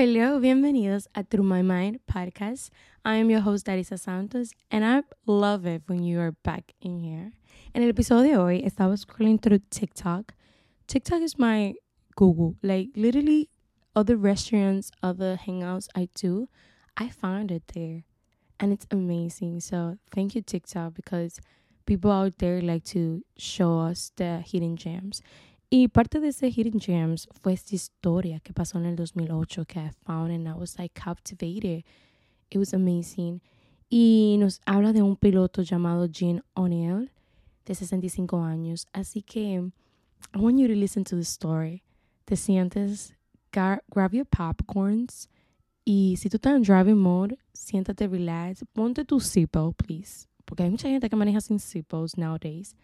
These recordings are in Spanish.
hello, bienvenidos a Through My Mind podcast. I am your host, Darisa Santos, and I love it when you are back in here. En el episodio de hoy, estaba scrolling through TikTok. TikTok is my Google. Like, literally, other restaurants, other hangouts I do, I found it there. And it's amazing. So, thank you, TikTok, because people out there like to show us the hidden gems. Y parte de ese Hidden Gems fue esta historia que pasó en el 2008 que I found and I was like captivated. It was amazing. Y nos habla de un piloto llamado Gene O'Neill de 65 años. Así que I want you to listen to the story. Te sientes, grab your popcorns y si tú estás en driving mode, siéntate relax, ponte tu seatbelt, please. Porque hay mucha gente que maneja sin seatbelts nowadays.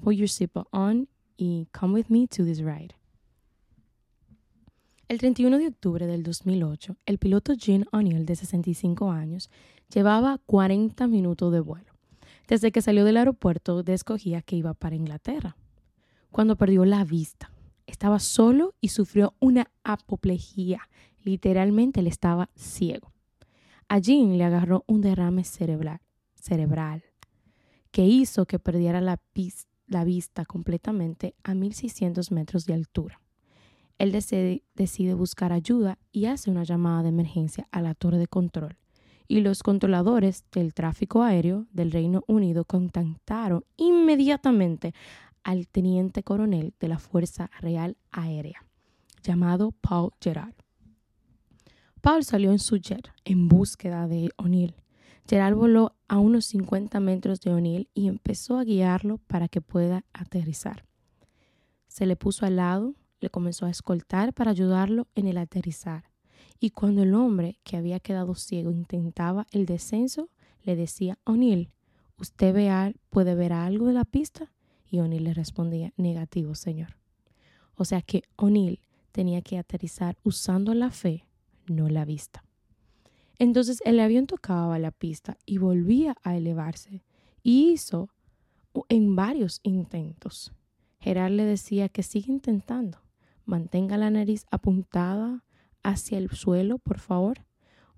Put your seatbelt on y come with me to this ride. El 31 de octubre del 2008, el piloto Gene O'Neill, de 65 años, llevaba 40 minutos de vuelo. Desde que salió del aeropuerto, descogía que iba para Inglaterra. Cuando perdió la vista, estaba solo y sufrió una apoplejía. Literalmente él estaba ciego. A Gene le agarró un derrame cerebral, cerebral que hizo que perdiera la pista la vista completamente a 1600 metros de altura. Él decide, buscar ayuda y hace una llamada de emergencia a la torre de control. Y los controladores del tráfico aéreo del Reino Unido contactaron inmediatamente al teniente coronel de la Fuerza Real Aérea, llamado Paul Gerard. Paul salió en su jet en búsqueda de O'Neill Gerald voló a unos 50 metros de O'Neill y empezó a guiarlo para que pueda aterrizar. Se le puso al lado, le comenzó a escoltar para ayudarlo en el aterrizar. Y cuando el hombre que había quedado ciego intentaba el descenso, le decía, O'Neill, ¿usted ve puede ver algo de la pista? Y O'Neill le respondía, negativo, señor. O sea que O'Neill tenía que aterrizar usando la fe, no la vista. Entonces el avión tocaba la pista y volvía a elevarse. Y hizo en varios intentos. Gerard le decía que sigue intentando. Mantenga la nariz apuntada hacia el suelo, por favor.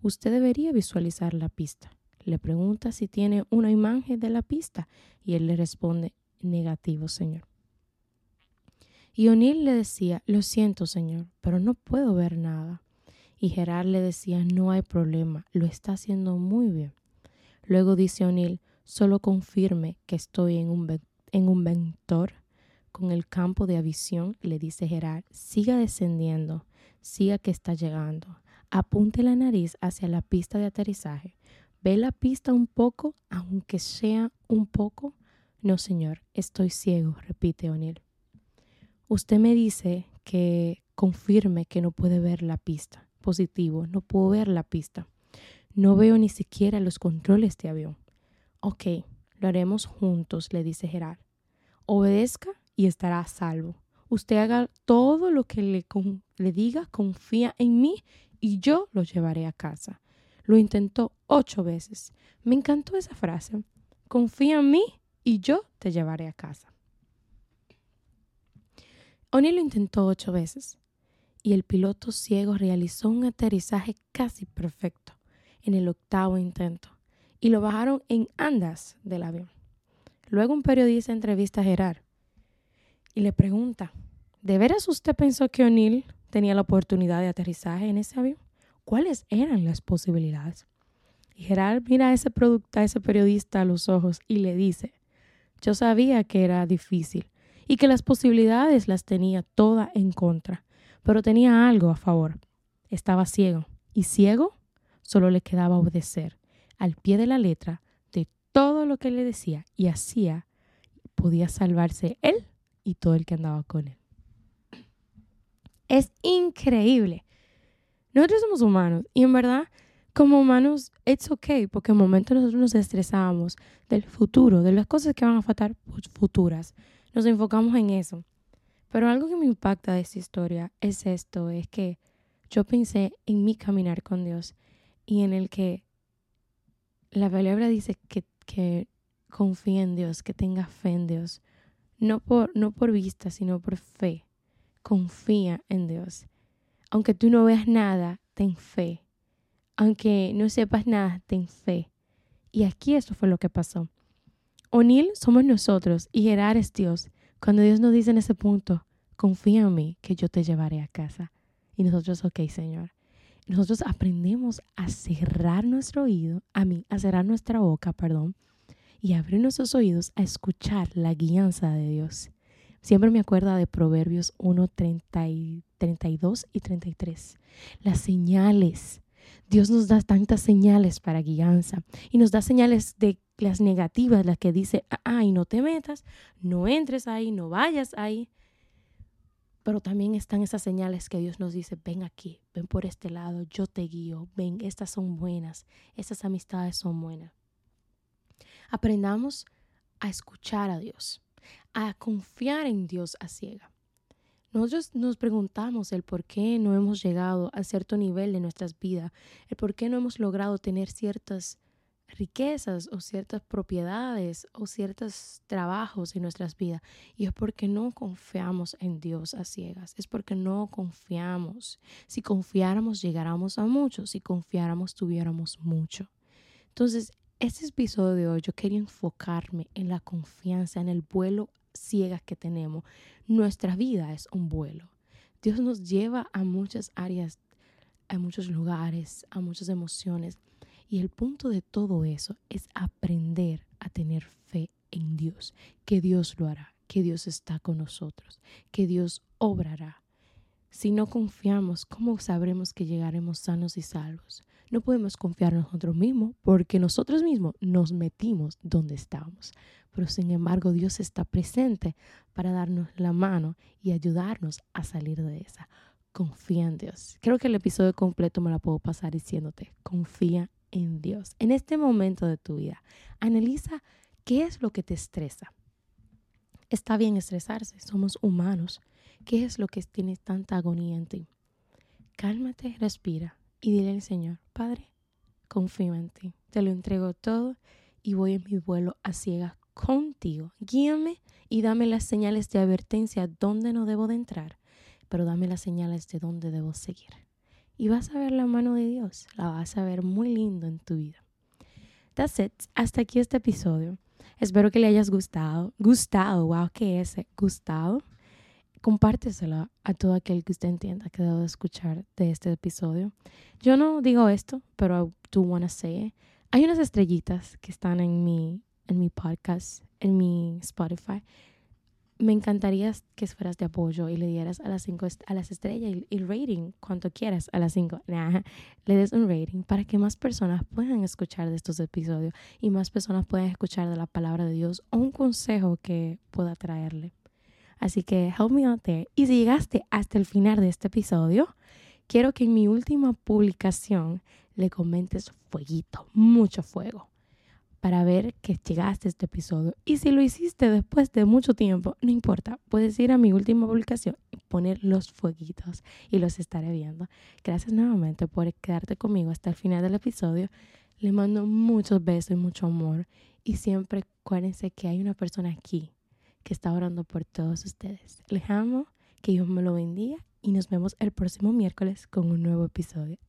Usted debería visualizar la pista. Le pregunta si tiene una imagen de la pista y él le responde negativo, señor. Y O'Neill le decía, lo siento, señor, pero no puedo ver nada. Y Gerard le decía, no hay problema, lo está haciendo muy bien. Luego dice O'Neill, solo confirme que estoy en un, en un ventor con el campo de avisión. Le dice Gerard, siga descendiendo, siga que está llegando. Apunte la nariz hacia la pista de aterrizaje. ¿Ve la pista un poco, aunque sea un poco? No, señor, estoy ciego, repite O'Neill. Usted me dice que confirme que no puede ver la pista positivo, no puedo ver la pista. No veo ni siquiera los controles de avión. Ok, lo haremos juntos, le dice Gerard. Obedezca y estará a salvo. Usted haga todo lo que le, le diga, confía en mí y yo lo llevaré a casa. Lo intentó ocho veces. Me encantó esa frase. Confía en mí y yo te llevaré a casa. Oni lo intentó ocho veces y el piloto ciego realizó un aterrizaje casi perfecto en el octavo intento y lo bajaron en andas del avión. Luego un periodista entrevista a Gerard y le pregunta, ¿de veras usted pensó que O'Neill tenía la oportunidad de aterrizaje en ese avión? ¿Cuáles eran las posibilidades? Y Gerard mira a ese, a ese periodista a los ojos y le dice, yo sabía que era difícil y que las posibilidades las tenía toda en contra, pero tenía algo a favor. Estaba ciego. Y ciego solo le quedaba obedecer al pie de la letra de todo lo que le decía y hacía, podía salvarse él y todo el que andaba con él. Es increíble. Nosotros somos humanos y en verdad, como humanos, it's okay, porque en momentos nosotros nos estresamos del futuro, de las cosas que van a faltar futuras. Nos enfocamos en eso. Pero algo que me impacta de esta historia es esto, es que yo pensé en mi caminar con Dios y en el que la palabra dice que, que confíe en Dios, que tenga fe en Dios, no por, no por vista, sino por fe. Confía en Dios. Aunque tú no veas nada, ten fe. Aunque no sepas nada, ten fe. Y aquí eso fue lo que pasó. O'Neill somos nosotros y Gerard es Dios. Cuando Dios nos dice en ese punto, confía en mí que yo te llevaré a casa. Y nosotros, ok, Señor. Nosotros aprendemos a cerrar nuestro oído, a mí, a cerrar nuestra boca, perdón, y abrir nuestros oídos a escuchar la guianza de Dios. Siempre me acuerdo de Proverbios 1, 32 y 33. Las señales. Dios nos da tantas señales para guianza y nos da señales de las negativas, las que dice, ay, no te metas, no entres ahí, no vayas ahí. Pero también están esas señales que Dios nos dice, ven aquí, ven por este lado, yo te guío, ven, estas son buenas, estas amistades son buenas. Aprendamos a escuchar a Dios, a confiar en Dios a ciega. Nosotros nos preguntamos el por qué no hemos llegado a cierto nivel de nuestras vidas, el por qué no hemos logrado tener ciertas riquezas o ciertas propiedades o ciertos trabajos en nuestras vidas. Y es porque no confiamos en Dios a ciegas, es porque no confiamos. Si confiáramos, llegáramos a mucho, si confiáramos, tuviéramos mucho. Entonces, este episodio de hoy yo quería enfocarme en la confianza, en el vuelo ciegas que tenemos. Nuestra vida es un vuelo. Dios nos lleva a muchas áreas, a muchos lugares, a muchas emociones. Y el punto de todo eso es aprender a tener fe en Dios, que Dios lo hará, que Dios está con nosotros, que Dios obrará. Si no confiamos, ¿cómo sabremos que llegaremos sanos y salvos? No podemos confiar en nosotros mismos porque nosotros mismos nos metimos donde estábamos. Pero sin embargo Dios está presente para darnos la mano y ayudarnos a salir de esa. Confía en Dios. Creo que el episodio completo me la puedo pasar diciéndote, confía en Dios. En este momento de tu vida, analiza qué es lo que te estresa. Está bien estresarse, somos humanos. ¿Qué es lo que tiene tanta agonía en ti? Cálmate, respira y dile al Señor, Padre, confío en ti, te lo entrego todo y voy en mi vuelo a ciegas contigo. Guíame y dame las señales de advertencia dónde no debo de entrar, pero dame las señales de dónde debo seguir. Y vas a ver la mano de Dios, la vas a ver muy lindo en tu vida. That's it. Hasta aquí este episodio. Espero que le hayas gustado. Gustado, wow, ¿qué es? Gustado compárteselo a todo aquel que usted entienda que debo de escuchar de este episodio. Yo no digo esto, pero tú wanna say. Hay unas estrellitas que están en mi, en mi podcast, en mi Spotify. Me encantaría que fueras de apoyo y le dieras a las cinco a las estrellas y el rating cuanto quieras a las cinco. le des un rating para que más personas puedan escuchar de estos episodios y más personas puedan escuchar de la palabra de Dios o un consejo que pueda traerle. Así que help me out there. Y si llegaste hasta el final de este episodio, quiero que en mi última publicación le comentes fueguito, mucho fuego, para ver que llegaste a este episodio. Y si lo hiciste después de mucho tiempo, no importa, puedes ir a mi última publicación y poner los fueguitos y los estaré viendo. Gracias nuevamente por quedarte conmigo hasta el final del episodio. Le mando muchos besos y mucho amor. Y siempre acuérdense que hay una persona aquí que está orando por todos ustedes. Les amo, que Dios me lo bendiga y nos vemos el próximo miércoles con un nuevo episodio.